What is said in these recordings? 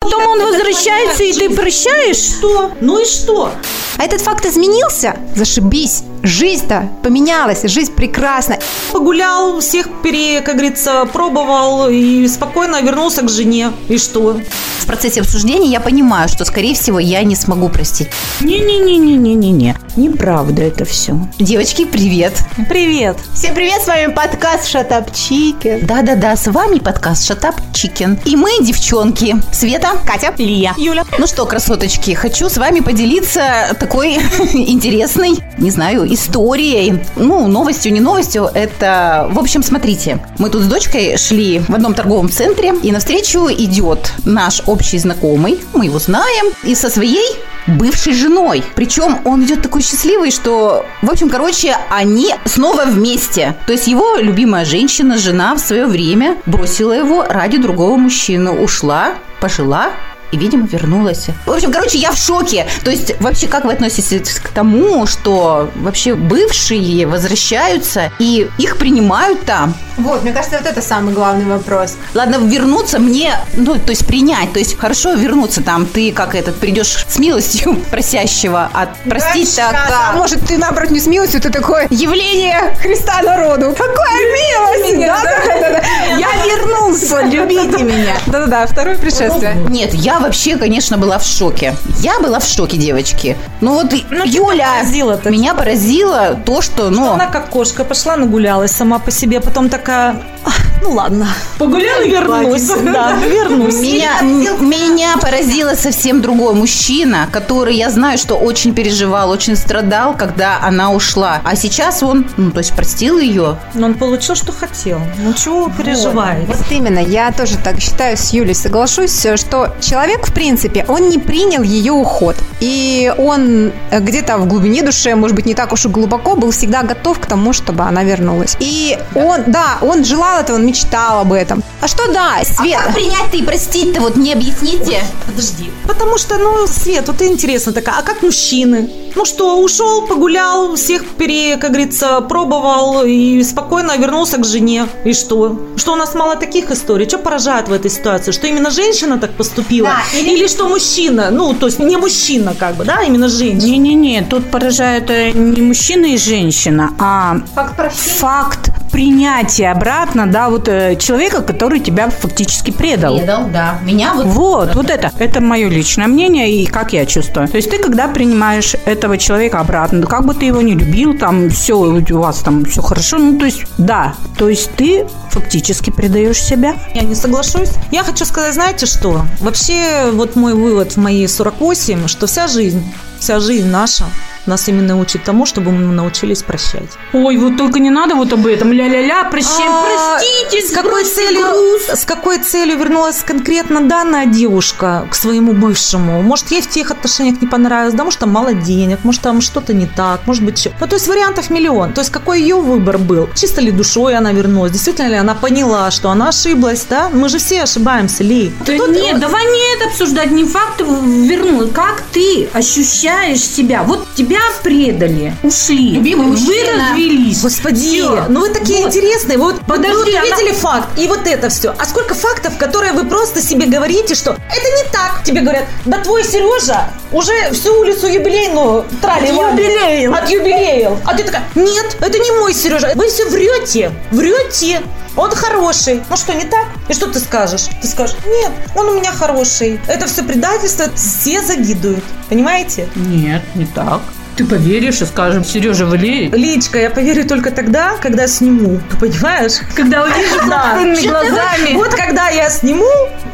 Потом он возвращается, и ты прощаешь? Что? Ну и что? А этот факт изменился? Зашибись. Жизнь-то поменялась, жизнь прекрасна. Погулял, всех пере, как говорится, пробовал и спокойно вернулся к жене. И что? В процессе обсуждения я понимаю, что, скорее всего, я не смогу простить. Не-не-не-не-не-не. Неправда это все. Девочки, привет. Привет. Всем привет, с вами подкаст Шатапчики. Да-да-да, с вами подкаст Шатап Чикен. И мы, девчонки, Света, Катя, Лия. Юля. Ну что, красоточки, хочу с вами поделиться такой интересной, не знаю, историей. Ну, новостью, не новостью, это... В общем, смотрите, мы тут с дочкой шли в одном торговом центре, и навстречу идет наш общий знакомый, мы его знаем, и со своей бывшей женой. Причем он идет такой счастливый, что, в общем, короче, они снова вместе. То есть его любимая женщина, жена в свое время бросила его ради другого мужчины, ушла, пожила и, видимо, вернулась. В общем, короче, я в шоке. То есть, вообще, как вы относитесь к тому, что вообще бывшие возвращаются и их принимают там? Вот, мне кажется, вот это самый главный вопрос. Ладно, вернуться мне, ну, то есть принять, то есть хорошо вернуться там, ты как этот придешь с милостью просящего, а простить-то А как? может, ты, наоборот, не с милостью, ты такое явление Христа народу. Какая милость! Да-да-да. Я вернулся, любите меня. Да-да-да, второе пришествие. Нет, я вообще, конечно, была в шоке. Я была в шоке, девочки. Ну вот, Юля, поразило-то? меня поразило то, что, ну... Она как кошка пошла, нагулялась сама по себе, потом такая, «Ах, ну ладно, погуляла и вернусь. Да, вернусь. Меня, меня поразило совсем другой мужчина, который, я знаю, что очень переживал, очень страдал, когда она ушла. А сейчас он, ну, то есть простил ее. Но он получил, что хотел. Ну чего вы переживаете? Вот именно, я тоже так считаю, с Юлей соглашусь, что человек, в принципе, он не принял ее уход. И он э, где-то в глубине души, может быть, не так уж и глубоко, был всегда готов к тому, чтобы она вернулась. И он, да, он желал этого, он мечтал об этом. А что да, Свет? Как принять-то и простить-то, вот не объясните? Подожди. Потому что, ну, Свет, вот интересно такая, а как мужчины? Ну что, ушел, погулял, всех пере, как говорится, пробовал и спокойно вернулся к жене. И что? Что у нас мало таких историй? Что поражает в этой ситуации? Что именно женщина так поступила? Да, или... что мужчина? Ну, то есть не мужчина, как бы, да, именно женщина. Не-не-не, тут поражает э, не мужчина и женщина, а Факт прощения. факт принятия обратно, да, вот э, человека, который тебя фактически предал. Предал, да. Меня вот... Вот, вот это. Это мое личное мнение и как я чувствую. То есть ты, когда принимаешь этого человека обратно, как бы ты его не любил, там все у вас там все хорошо, ну то есть да, то есть ты фактически предаешь себя. Я не соглашусь. Я хочу сказать, знаете что? Вообще, вот мой вывод в мои 48, что вся жизнь, вся жизнь наша нас именно учит тому, чтобы мы научились прощать. Ой, вот только не надо вот об этом. Ля-ля-ля, прощаем, А, простите, с какой целью, груз. с какой целью вернулась конкретно данная девушка к своему бывшему? Может, ей в тех отношениях не понравилось, да, может, там мало денег, может, там что-то не так, может быть, что. Ну, то есть вариантов миллион. То есть какой ее выбор был? Чисто ли душой она вернулась? Действительно ли она поняла, что она ошиблась, да? Мы же все ошибаемся, Ли. Да нет, давай не это обсуждать, не факт вернул. Как ты ощущаешь себя? Вот тебя предали, ушли. Любимый Вы мужчина. развелись. Господи, Всё. ну вы такие Вот. интересные. Вот Подожди, она- увидели факт, и вот это все. А сколько фактов, которые вы просто себе говорите, что это не так. Тебе говорят, да твой Сережа уже всю улицу юбилейную трали юбилеил. От юбилеев. А ты такая, нет, это не мой Сережа. Вы все врете, врете. Он хороший. Ну что, не так? И что ты скажешь? Ты скажешь, нет, он у меня хороший. Это все предательство, все завидуют. Понимаете? Нет, не так. Ты поверишь и скажем, Сережа, вылей. Личка, я поверю только тогда, когда сниму. Понимаешь? Когда Да. собственными глазами. Вот когда я сниму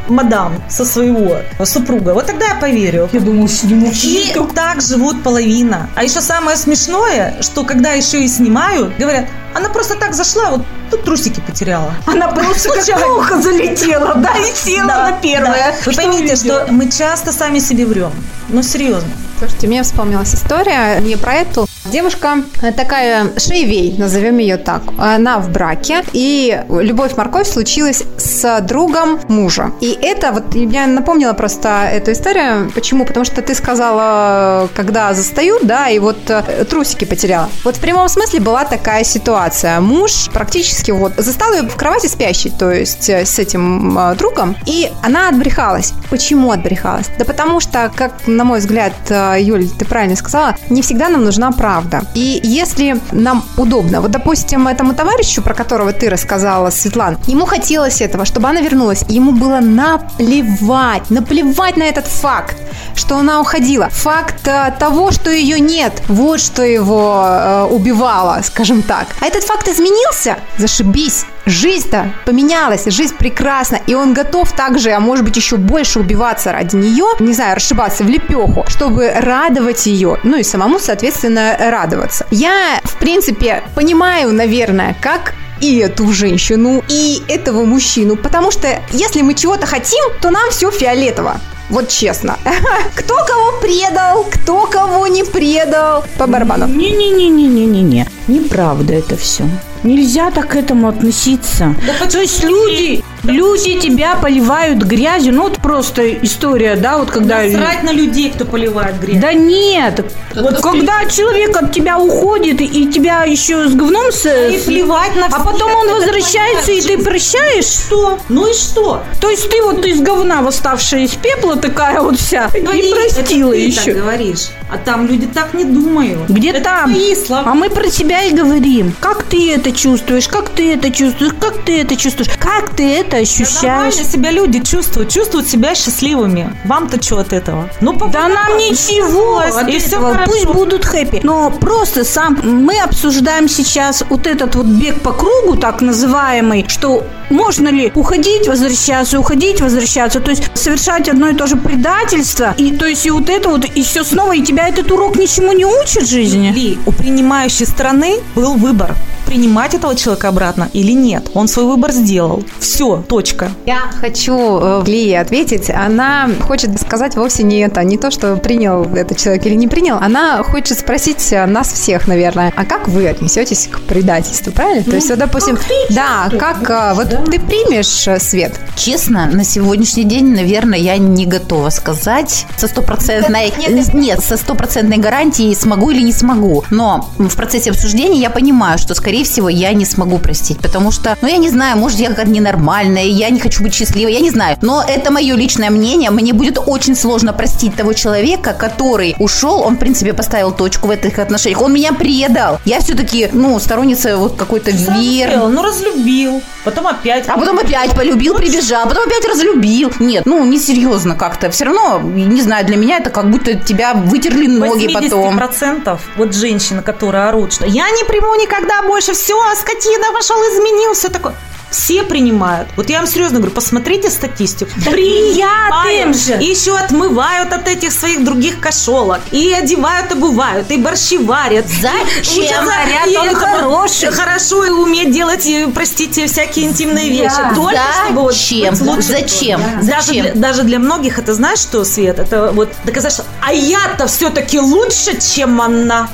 мадам со своего супруга, вот тогда я поверю. Я думал, сниму И так живут половина. А еще самое смешное, что когда еще и снимают, говорят, она просто так зашла, вот тут трусики потеряла. Она просто как муха залетела, да, и села Да, на первое. да. Вы Что поймите, что мы часто сами себе врем. Ну, серьезно. Слушайте, мне вспомнилась история не про эту Девушка э, такая шейвей, назовем ее так. Она в браке, и любовь-морковь случилась с другом мужа. И это вот я напомнила просто эту историю. Почему? Потому что ты сказала, когда застают, да, и вот э, трусики потеряла. Вот в прямом смысле была такая ситуация. Муж практически вот застал ее в кровати спящей, то есть э, с этим другом, и она отбрехалась. Почему отбрехалась? Да потому что, как на мой взгляд, Юль, ты правильно сказала, не всегда нам нужна правда. И если нам удобно, вот, допустим, этому товарищу, про которого ты рассказала, Светлана, ему хотелось этого, чтобы она вернулась, ему было наплевать, наплевать на этот факт, что она уходила. Факт того, что ее нет, вот что его э, убивало, скажем так. А этот факт изменился? Зашибись. Жизнь-то поменялась, жизнь прекрасна, и он готов также, а может быть еще больше убиваться ради нее, не знаю, расшибаться в лепеху, чтобы радовать ее, ну и самому, соответственно, радоваться. Я, в принципе, понимаю, наверное, как и эту женщину, и этого мужчину, потому что если мы чего-то хотим, то нам все фиолетово. Вот честно. Кто кого предал, кто кого не предал. По барабану. Не-не-не-не-не-не. Неправда это все. Нельзя так к этому относиться. Да То есть люди, люди тебя поливают грязью. Ну, вот просто история, да, вот когда... Срать на людей, кто поливает грязь. Да нет. Вот когда человек от тебя уходит и тебя еще с говном... С... И плевать на А потом он возвращается, и ты прощаешь? Что? Ну и что? То есть ты вот из говна восставшая из пепла такая вот вся и простила еще. так говоришь. А там люди так не думают. Где это там? Твои слова. А мы про тебя и говорим. Как ты это чувствуешь? Как ты это чувствуешь? Как ты это чувствуешь? Как ты это Да ощущаешь? нормально себя люди чувствуют, чувствуют себя счастливыми. Вам-то что от этого? Ну, Да нам ничего от и все этого. хорошо. Пусть будут хэппи. Но просто сам мы обсуждаем сейчас вот этот вот бег по кругу, так называемый, что можно ли уходить, возвращаться, уходить, возвращаться, то есть совершать одно и то же предательство, и то есть и вот это вот, и все снова, и тебя этот урок ничему не учит в жизни. Ли, у принимающей стороны был выбор, принимать этого человека обратно или нет. Он свой выбор сделал. Все, точка. Я хочу э, Лии ответить. Она хочет сказать вовсе не это, не то, что принял этот человек или не принял. Она хочет спросить э, нас всех, наверное, а как вы отнесетесь к предательству, правильно? то есть, вот, допустим, да, как э, вот ты примешь свет? Честно, на сегодняшний день, наверное, я не готова сказать со стопроцентной... Нет, со стопроцентной гарантией, смогу или не смогу. Но в процессе обсуждения я понимаю, что, скорее всего, я не смогу простить, потому что, ну, я не знаю, может, я какая-то ненормальная, я не хочу быть счастливой, я не знаю. Но это мое личное мнение. Мне будет очень сложно простить того человека, который ушел, он, в принципе, поставил точку в этих отношениях. Он меня предал. Я все-таки, ну, сторонница вот какой-то веры. Ну, разлюбил. Потом опять. А потом опять полюбил, прибежал, потом опять разлюбил. Нет, ну, несерьезно как-то. Все равно, не знаю, для меня это как будто тебя вытерли ноги потом. процентов вот женщины, которые орут, что я не приму никогда больше, все, скотина пошел, изменил, все такое. Все принимают. Вот я вам серьезно говорю, посмотрите статистику. приятным же. И еще отмывают от этих своих других кошелок. И одевают, обувают, и борщи варят. Зачем? Говорят, и он хороший. Хорошо и уметь делать, простите, всякие интимные вещи. Только чтобы вот Зачем? быть лучше. Зачем? Даже Зачем? для, даже для многих это знаешь что, Свет? Это вот доказать, что а я-то все-таки лучше, чем она.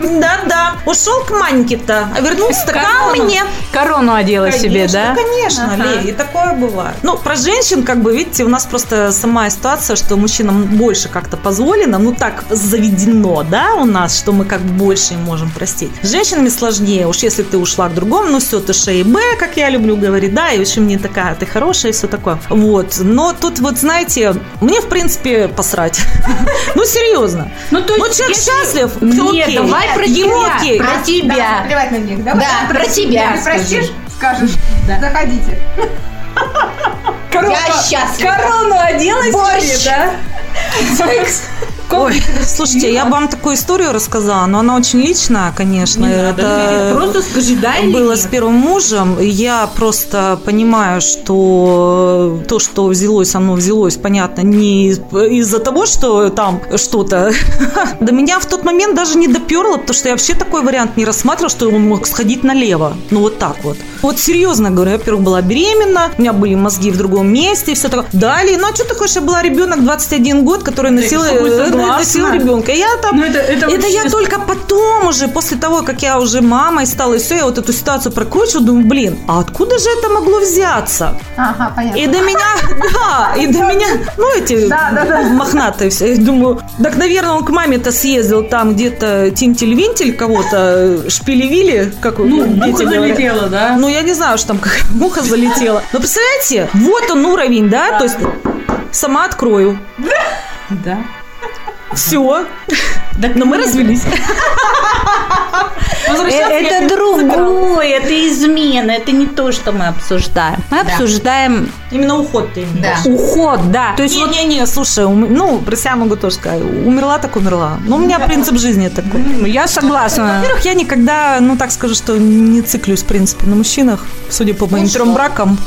Да-да. Ушел к Маньке-то, а вернулся ко мне. Корону одела себе, да? Конечно, Лея, и такое бывает. Ну, про женщин, как бы, видите, у нас просто сама ситуация, что мужчинам больше как-то позволено, ну, так заведено, да, у нас, что мы как больше им можем простить. С женщинами сложнее, уж если ты ушла к другому, ну, все, ты шеи Б, как я люблю говорить, да, и в общем не такая, ты хорошая и все такое. Вот, но тут вот, знаете, мне, в принципе, посрать. Ну, серьезно. Ну, то Вот есть, если- счастлив, Нет, окей. давай про Ему тебя, окей. про тебя. Плевать на них. Да, про тебя Ты простишь, скажешь. Заходите. Я счастлива. Корону одела себе, да? Ой, слушайте, я бы вам такую историю рассказала, но она очень личная, конечно. это Просто скажи, да или было нет? с первым мужем. и Я просто понимаю, что то, что взялось со мной, взялось, понятно, не из- из-за того, что там что-то. До меня в тот момент даже не доперло, потому что я вообще такой вариант не рассматривала, что он мог сходить налево. Ну, вот так вот. Вот серьезно говорю, я, во-первых, была беременна, у меня были мозги в другом месте, и все такое. Далее, ну, а что ты хочешь, я была ребенок 21 год, который носила... э, носил ребенка. Я там, Ну, это- это это вообще я только потом уже, после того, как я уже мамой стала, и все, я вот эту ситуацию прокручиваю, думаю, блин, а откуда же это могло взяться? Ага, понятно. И до меня, да, и до меня, ну, эти мохнатые все. Я думаю, так, наверное, он к маме-то съездил, там где-то тинтель-винтель кого-то шпилевили, как Ну, дети муха говорят. залетела, да? Ну, я не знаю, что там как муха залетела. Но представляете, вот он уровень, да? То есть сама открою. Да. Все. Но мы развелись. Это другое, это измена, это не то, что мы обсуждаем. Мы обсуждаем Именно уход ты имеешь. Да. уход, да. То есть вот Не-не-не, слушай, ум- ну, про себя могу тоже сказать. Умерла, так умерла. Ну, у меня принцип жизни такой. я согласна. Во-первых, я никогда, ну, так скажу, что не циклюсь, в принципе, на мужчинах, судя по моим трем бракам.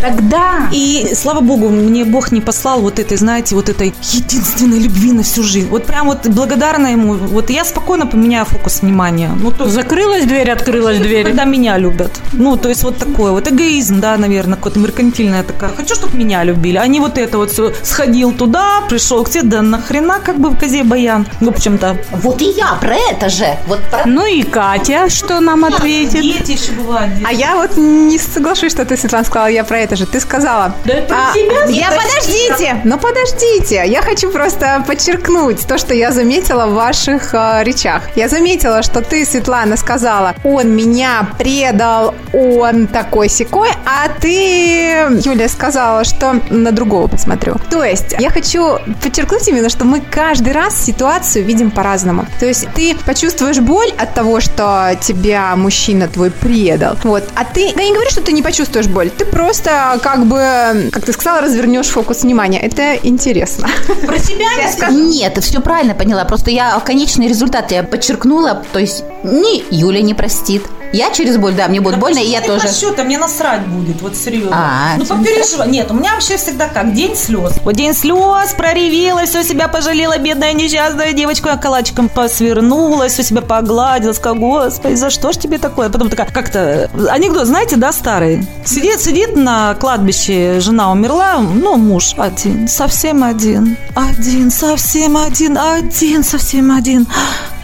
Тогда И, слава богу, мне Бог не послал вот этой, знаете, вот этой единственной любви на всю жизнь. Вот прям вот благодарна ему. Вот я спокойно поменяю фокус внимания. Ну, то закрылась дверь, открылась дверь. когда меня любят. Ну, то есть вот такое вот эгоизм, да, наверное, какое-то меркантильная такая. Хочу, чтобы меня любили, а не вот это вот все. Сходил туда, пришел к тебе, да нахрена как бы в козе баян. В общем-то. Вот и я про это же. Вот про... Ну и Катя, что нам ответит? Дети еще бывают. А я вот не соглашусь, что ты, Светлана, сказала, я про это же. Ты сказала. Да это А, я подождите, ну подождите. Я хочу просто подчеркнуть то, что я заметила в ваших э, речах. Я заметила, что ты, Светлана, сказала, он меня предал, он такой секой, а ты, Юля, сказала, что на другого посмотрю. То есть я хочу подчеркнуть именно, что мы каждый раз ситуацию видим по-разному. То есть ты почувствуешь боль от того, что тебя мужчина твой предал. Вот. А ты, я не говорю, что ты не почувствуешь боль. Ты просто как бы, как ты сказала, развернешь фокус внимания. Это интересно. Про себя Нет, ты все правильно поняла. Просто я конечный результат я подчеркнула. То есть ни Юля не простит. Я через боль, да, мне будет больно, и я тоже. Счета, мне насрать будет, вот серьезно. А, ну, попереживай. Нет, у меня вообще всегда как? День слез. Вот день слез, проревела, все себя пожалела, бедная несчастная девочку. Я калачиком посвернула, все себя погладила, сказала, господи, за что ж тебе такое? Потом такая, как-то, анекдот, знаете, да, старый? Сидит, сидит на кладбище, жена умерла, ну, муж один, совсем один. Один, совсем один, один, совсем один.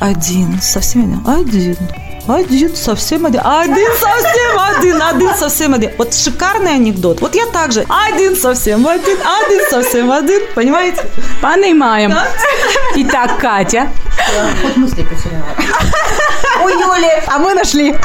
Один, совсем один, один. Один совсем один. Один совсем один. Один совсем один. Вот шикарный анекдот. Вот я также. Один совсем один. Один совсем один. Понимаете? Понимаем. Итак, Катя. Хоть мысли потеряла. У Юли. А мы нашли.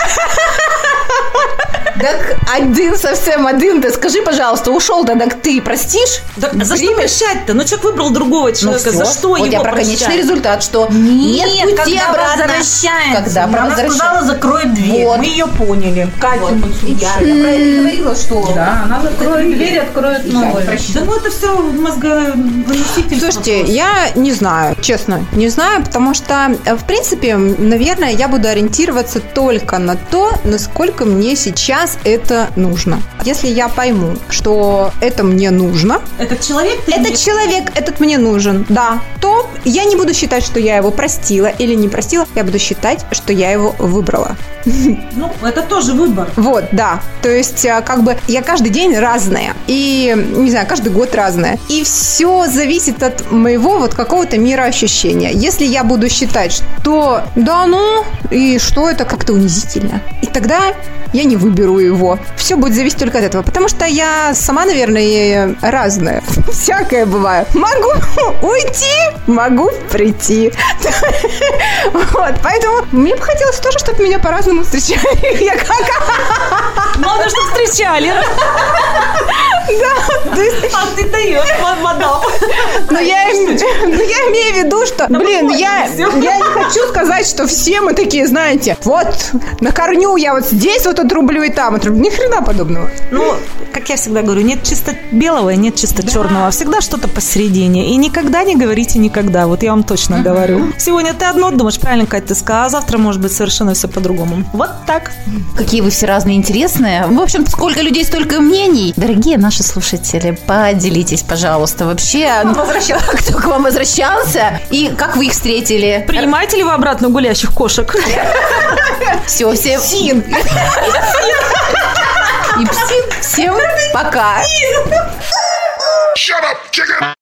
Так один совсем один. Ты скажи, пожалуйста, ушел то так ты простишь? Да, за что прощать-то? Ну, человек выбрал другого Ну человека. всё. за что вот его я про прощать? конечный результат, что нет, пути когда обратно. возвращается. Когда Она сказала, закроет дверь. Вот. Мы ее поняли. Катя, Вот. мы слушаем. Я, я про это говорила, что... Да, она закроет дверь, откроет новую. Да ну это все мозговыносительство. Слушайте, я не знаю, честно, не знаю, потому что, э, в принципе, наверное, я буду ориентироваться только на то, насколько мне сейчас это нужно. Если я пойму, что это мне нужно, Этот человек... этот человек, этот мне нужен, да, то я не буду считать, что я его простила или не простила, я буду считать, что я его выбрала. Ну, это тоже выбор. Вот, да. То есть, а, как бы, я каждый день разная. И, не знаю, каждый год разная. И все зависит от моего вот какого-то мироощущения. Если я буду считать, что да ну, и что это как-то унизительно. И тогда я не выберу его. Все будет зависеть только от этого. Потому что я сама, наверное, разная. Всякое бывает. Могу уйти, могу прийти. Вот, поэтому мне бы хотелось тоже, чтобы меня по-разному встречали. Я как Главное, чтобы встречали. Да, то есть, А ты даешь, ма- мадам. ну я, ну, я имею в виду, что, блин, я, я не хочу сказать, что все мы такие, знаете, вот, на корню я вот здесь вот отрублю и там отрублю. Ни хрена подобного. Ну, как я всегда говорю, нет чисто белого и нет чисто черного. Всегда что-то посередине. И никогда не говорите никогда. Вот я вам точно говорю. Сегодня ты одно думаешь, правильно, Катя, ты сказала, а завтра может быть совершенно все по-другому. Вот так. Какие вы все разные интересные. В общем, сколько людей, столько мнений. Дорогие наши слушатели, поделитесь, пожалуйста, вообще. ну, Кто к вам возвращался и как вы их встретили. Принимаете ли вы обратно гулящих кошек? Все, все. Псин. И псин. Всем пока. Shut up, chicken!